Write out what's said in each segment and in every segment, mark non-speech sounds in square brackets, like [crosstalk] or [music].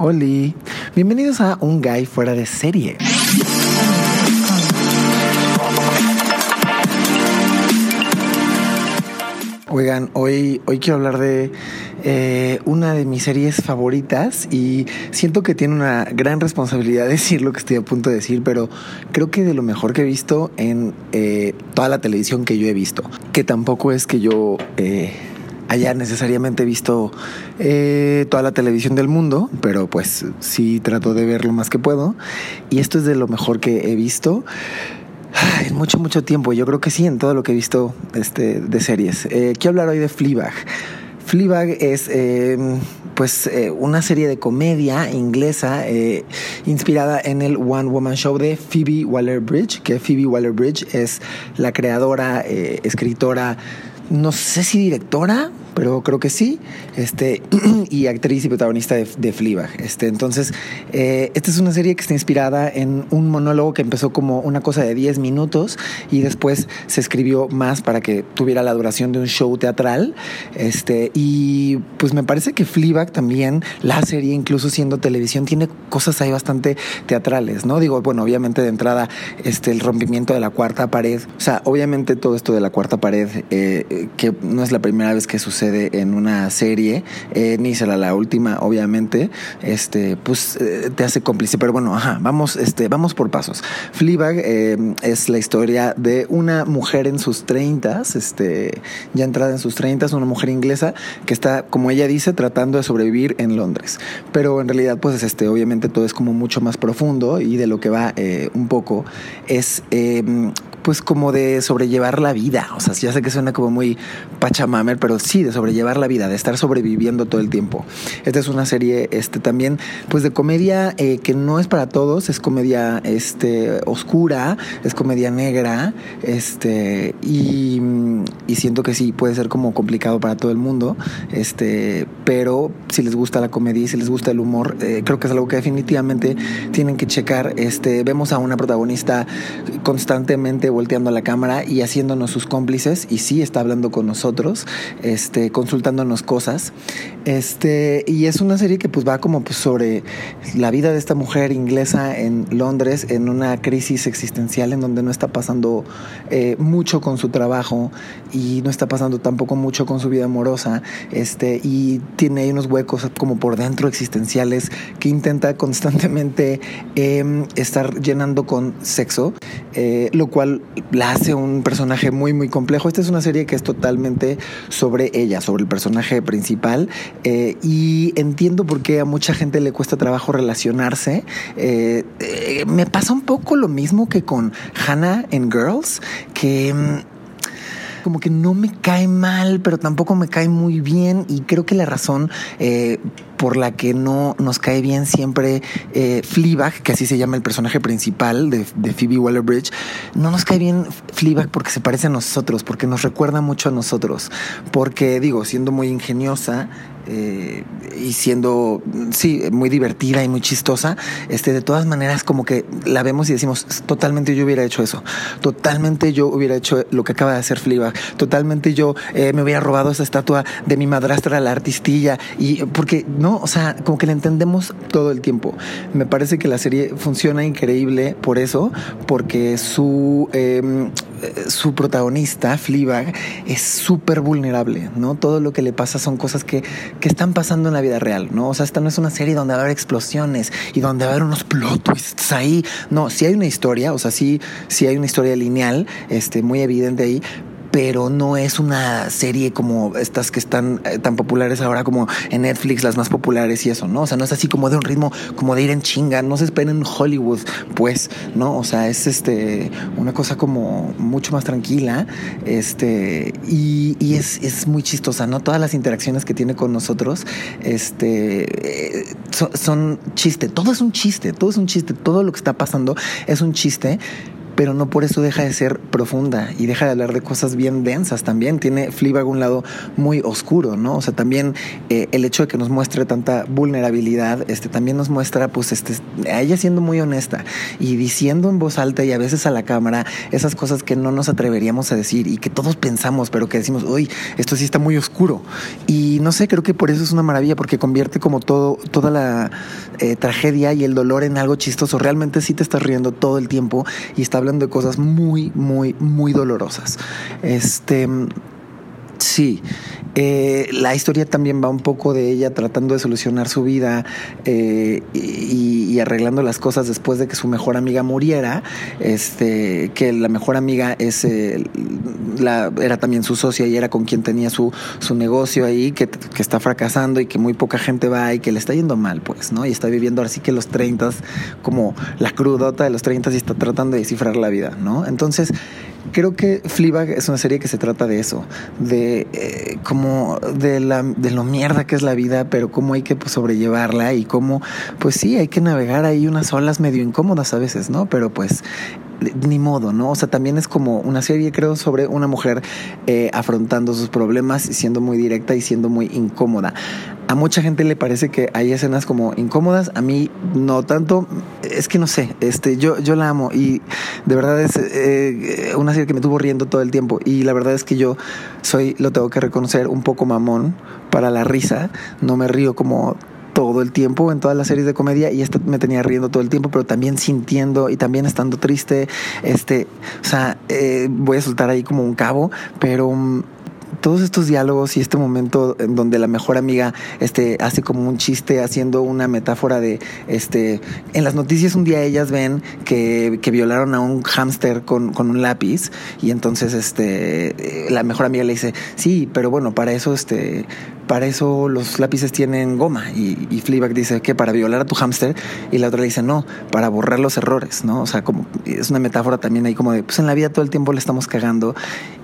Oli, bienvenidos a Un Guy Fuera de Serie. Oigan, hoy, hoy quiero hablar de eh, una de mis series favoritas y siento que tiene una gran responsabilidad decir lo que estoy a punto de decir, pero creo que de lo mejor que he visto en eh, toda la televisión que yo he visto, que tampoco es que yo... Eh, haya necesariamente visto toda la televisión del mundo, pero pues sí trato de ver lo más que puedo. Y esto es de lo mejor que he visto. En mucho, mucho tiempo. Yo creo que sí, en todo lo que he visto este, de series. Eh, quiero hablar hoy de Fleabag. Fleabag es em, pues eh, una serie de comedia inglesa eh, inspirada en el One Woman Show de Phoebe Waller-Bridge, que Phoebe Waller-Bridge es la creadora, escritora, no sé si directora, pero creo que sí, este, [clears throat] y actriz y protagonista de, de. Este, entonces, eh, esta es una serie que está inspirada en un monólogo que empezó como una cosa de 10 minutos y después se escribió más para que tuviera la duración de un show teatral. Este, y pues me parece que Fleabag también, la serie, incluso siendo televisión, tiene cosas ahí bastante teatrales, ¿no? Digo, bueno, obviamente de entrada, este, el rompimiento de la cuarta pared, o sea, obviamente todo esto de la cuarta pared, eh, que no es la primera vez que sucede en una serie, eh, ni será la última, obviamente, este, pues eh, te hace cómplice. Pero bueno, ajá, vamos, este, vamos por pasos. Fleabag eh, es la historia de una mujer en sus treintas, este, ya entrada en sus treintas, una mujer inglesa que está, como ella dice, tratando de sobrevivir en Londres. Pero en realidad, pues, este, obviamente todo es como mucho más profundo y de lo que va un poco es pues como de sobrellevar la vida. O sea, ya sé que suena como muy pachamamer, pero sí, de sobrellevar la vida, de estar sobreviviendo todo el tiempo. Esta es una serie este, también, pues de comedia eh, que no es para todos, es comedia este, oscura, es comedia negra, este, y, siento que sí, puede ser como complicado para todo el mundo, este, pero si les gusta la comedia y si les gusta el humor, eh, creo que es algo que definitivamente tienen que checar. Este, vemos a una protagonista constantemente volteando la cámara y haciéndonos sus cómplices y sí está hablando con nosotros, este, consultándonos cosas. Este, y es una serie que pues va como pues, sobre la vida de esta mujer inglesa en Londres en una crisis existencial en donde no está pasando eh, mucho con su trabajo y no está pasando tampoco mucho con su vida amorosa. Este, y tiene ahí unos huecos como por dentro existenciales que intenta constantemente em, estar llenando con sexo, eh, lo cual la hace un personaje muy, muy complejo. Esta es una serie que es totalmente sobre ella, sobre el personaje principal. Eh, y entiendo por qué a mucha gente le cuesta trabajo relacionarse. Eh, eh, me pasa un poco lo mismo que con Hannah en Girls, que mm, como que no me cae mal, pero tampoco me cae muy bien y creo que la razón por la que no nos cae bien siempre eh, que así se llama el personaje principal de, de Phoebe Waller-Bridge, no nos cae bien Fleabag porque se parece a nosotros, porque nos recuerda mucho a nosotros, porque digo, siendo muy ingeniosa, eh, y siendo, sí, muy divertida y muy chistosa, este, de todas maneras como que la vemos y decimos, totalmente yo hubiera hecho eso, totalmente yo hubiera hecho lo que acaba de hacer Fleabag, totalmente yo eh, me hubiera robado esa estatua de mi madrastra, la artistilla, y porque, ¿no? O sea, como que la entendemos todo el tiempo. Me parece que la serie funciona increíble por eso, porque su... Em, su protagonista, Fleabag, es súper vulnerable, ¿no? Todo lo que le pasa son cosas que, que, están pasando en la vida real, ¿no? O sea, esta no es una serie donde va a haber explosiones y donde va a haber unos plot twists ahí. No, sí hay una historia, o sea, sí, sí hay una historia lineal, este, muy evidente ahí, pero no es una serie como estas que están eh, tan populares ahora como en Netflix, las más populares y eso, ¿no? O sea, no es así como de un ritmo como de ir en chinga, no se esperen en Hollywood, pues, ¿no? O sea, es este una cosa como mucho más tranquila, este, y, es, es, muy chistosa, ¿no? Todas las interacciones que tiene con nosotros, este, eh, son chiste, todo es un chiste, todo es un chiste, todo lo que está pasando es un chiste pero no por eso deja de ser profunda y deja de hablar de cosas bien densas también. Tiene Fleabag un lado muy oscuro, ¿no? O sea, también eh, el hecho de que nos muestre tanta vulnerabilidad, este, también nos muestra, pues, este, a ella siendo muy honesta y diciendo en voz alta y a veces a la cámara esas cosas que no nos atreveríamos a decir y que todos pensamos, pero que decimos, uy, esto sí está muy oscuro. Y no sé, creo que por eso es una maravilla, porque convierte como todo, toda la eh, tragedia y el dolor en algo chistoso. Realmente sí te estás riendo todo el tiempo y está hablando de cosas muy, muy, muy dolorosas. Este. Sí, eh, la historia también va un poco de ella tratando de solucionar su vida eh, y, arreglando las cosas después de que su mejor amiga muriera. Este, que la mejor amiga es eh, la, era también su socia y era con quien tenía su, su negocio ahí, que, que, está fracasando y que muy poca gente va y que le está yendo mal, pues, ¿no? Y está viviendo así que los 30 como la crudota de los 30 y está tratando de descifrar la vida, ¿no? Entonces, creo que Fleabag es una serie que se trata de eso, de eh, como de la de lo mierda que es la vida, pero cómo hay que pues, sobrellevarla y cómo pues sí, hay que navegar ahí unas olas medio incómodas a veces, ¿no? Pero pues ni modo, ¿no? O sea, también es como una serie, creo, sobre una mujer eh, afrontando sus problemas y siendo muy directa y siendo muy incómoda. A mucha gente le parece que hay escenas como incómodas, a mí no tanto, es que no sé, este, yo, yo la amo y de verdad es eh, una serie que me tuvo riendo todo el tiempo y la verdad es que yo soy, lo tengo que reconocer, un poco mamón para la risa, no me río como todo el tiempo en todas las series de comedia y esta me tenía riendo todo el tiempo, pero también sintiendo y también estando triste. Este, o sea, eh, voy a soltar ahí como un cabo, pero mm, todos estos diálogos y este momento en donde la mejor amiga este, hace como un chiste haciendo una metáfora de, este, en las noticias un día ellas ven que, que violaron a un hámster con, con, un lápiz y entonces este, la mejor amiga le dice, sí, pero bueno, para eso, este, para eso los lápices tienen goma y, y dice que para violar a tu hámster y la otra le dice, no, para borrar los errores, ¿no? O sea, como es una metáfora también ahí como de, pues en la vida todo el tiempo le estamos cagando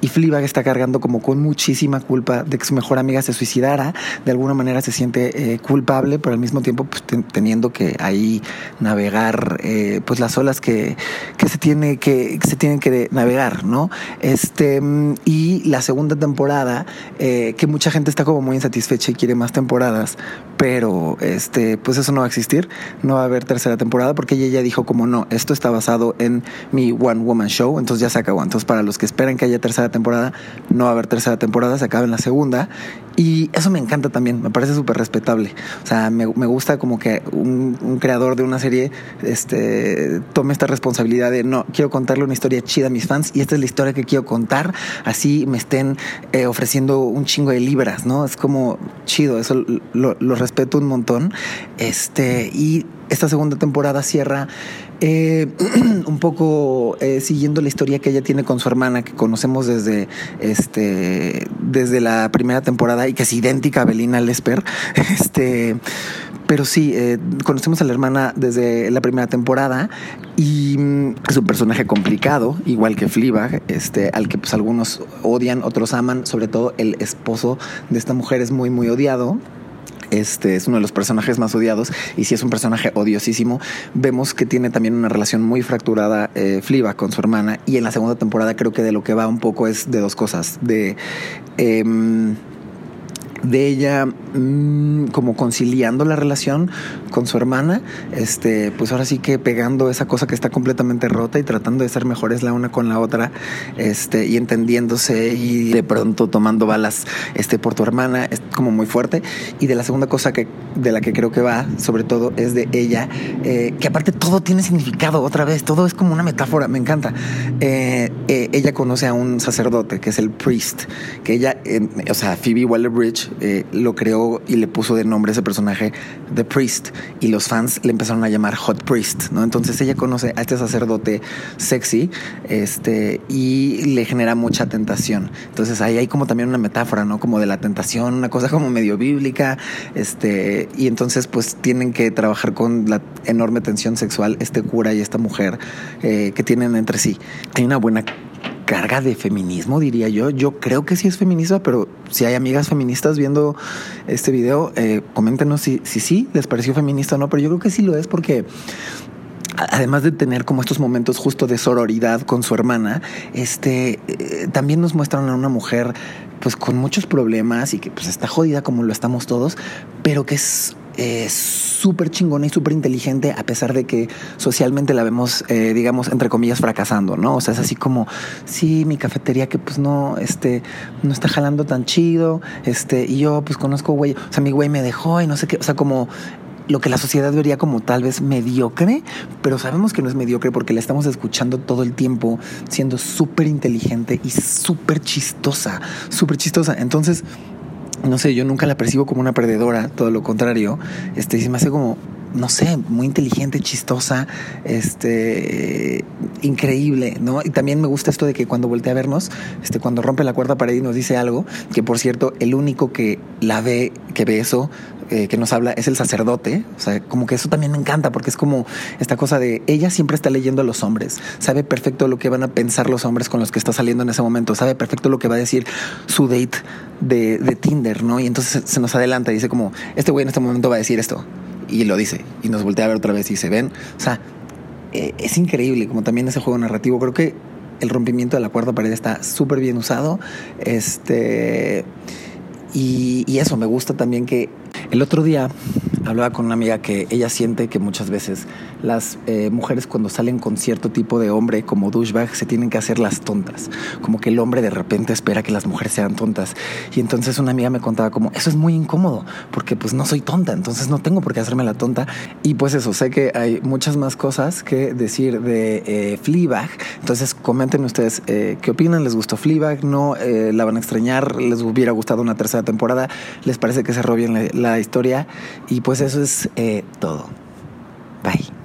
y Fleabag está cargando como con muchísima culpa de que su mejor amiga se suicidara. De alguna manera se siente eh, culpable, pero al mismo tiempo pues, teniendo que ahí navegar eh, pues las olas que, que, se tiene que, se tienen que navegar, ¿no? Este, y la segunda temporada, eh, que mucha gente está como muy insatisfecha y quiere más temporadas, pero este, pues eso no va a existir, no va a haber tercera temporada porque ella ya dijo como no, esto está basado en mi One Woman Show, entonces ya se acabó. Entonces para los que esperan que haya tercera temporada, no va a haber tercera temporada, se acaba en la segunda. Y eso me encanta también, me parece súper respetable. O sea, me, me, gusta como que un, un, creador de una serie este, tome esta responsabilidad de, no, quiero contarle una historia chida a mis fans y esta es la historia que quiero contar, así me estén eh, ofreciendo un chingo de libras, ¿no? Es como chido, eso lo, lo un montón. Este, y esta segunda temporada cierra eh, [clears throat] un poco eh, siguiendo la historia que ella tiene con su hermana, que conocemos desde, este, desde la primera temporada y que es idéntica a Belina Lesper. [laughs] Este, pero sí, eh, conocemos a la hermana desde la primera temporada y mm, es un personaje complicado, igual que Fleabag, este, al que pues algunos odian, otros aman, sobre todo el esposo de esta mujer es muy, muy odiado. Este es uno de los personajes más odiados y si es un personaje odiosísimo, vemos que tiene también una relación muy fracturada eh, Fliba con su hermana y en la segunda temporada creo que de lo que va un poco es de dos cosas, de... Eh, de ella mmm, como conciliando la relación con su hermana, este, pues ahora sí que pegando esa cosa que está completamente rota y tratando de ser mejores la una con la otra, este, y entendiéndose y de pronto tomando balas este, por tu hermana, es como muy fuerte. Y de la segunda cosa que, de la que creo que va, sobre todo, es de ella, eh, que aparte todo tiene significado otra vez, todo es como una metáfora, me encanta. Eh, eh, ella conoce a un sacerdote que es el priest, que ella, o sea, Phoebe Waller-Bridge, eh, lo creó y le puso de nombre ese personaje The Priest y los fans le empezaron a llamar Hot Priest, ¿no? Entonces ella conoce a este sacerdote sexy este, y le genera mucha tentación. Entonces ahí hay como también una metáfora, ¿no? Como de la tentación, una cosa como medio bíblica, este, y entonces pues tienen que trabajar con la enorme tensión sexual este cura y esta mujer eh, que tienen entre sí. Hay una buena carga de feminismo, diría yo. Yo creo que sí es feminista, pero si hay amigas feministas viendo este video, eh, coméntenos si, si sí les pareció feminista o no, pero yo creo que sí lo es porque además de tener como estos momentos justo de sororidad con su hermana, este, eh, también nos muestran a una mujer pues con muchos problemas y que pues está jodida como lo estamos todos, pero que es súper chingona y súper inteligente a pesar de que socialmente la vemos, eh, digamos, entre comillas, fracasando, ¿no? O sea, es así como, sí, mi cafetería que pues no, este, no está jalando tan chido, este, y yo pues conozco güey, o sea, mi güey me dejó y no sé qué, o sea, como lo que la sociedad vería como tal vez mediocre, pero sabemos que no es mediocre porque la estamos escuchando todo el tiempo siendo súper inteligente y súper chistosa, súper chistosa. Entonces, no sé, yo nunca la percibo como una perdedora, todo lo contrario, este, se me hace como, no sé, muy inteligente, chistosa, este, increíble, ¿no? Y también me gusta esto de que cuando voltea a vernos, este, cuando rompe la cuarta pared y nos dice algo, que por cierto, el único que la ve, que ve eso, eh, que nos habla es el sacerdote. O sea, como que eso también me encanta porque es como esta cosa de ella siempre está leyendo a los hombres, sabe perfecto lo que van a pensar los hombres con los que está saliendo en ese momento, sabe perfecto lo que va a decir su date de, de Tinder, ¿no? Y entonces se nos adelanta y dice como, este güey en este momento va a decir esto. Y lo dice. Y nos voltea a ver otra vez y se ven. O sea, eh, es increíble como también ese juego narrativo. Creo que el rompimiento de la cuarta pared está súper bien usado. Este. Y, y, eso, me gusta también que el otro día hablaba con una amiga que ella siente que muchas veces las eh, mujeres cuando salen con cierto tipo de hombre como douchebag se tienen que hacer las tontas, como que el hombre de repente espera que las mujeres sean tontas. Y entonces una amiga me contaba como, eso es muy incómodo, porque pues no soy tonta, entonces no tengo por qué hacerme la tonta. Y pues eso, sé que hay muchas más cosas que decir de eh, Fleabag, entonces comenten ustedes eh, qué opinan, les gustó Fleabag, no eh, la van a extrañar, les hubiera gustado una tercera temporada, les parece que cerró bien la, la historia y pues eso es eh, todo. Bye.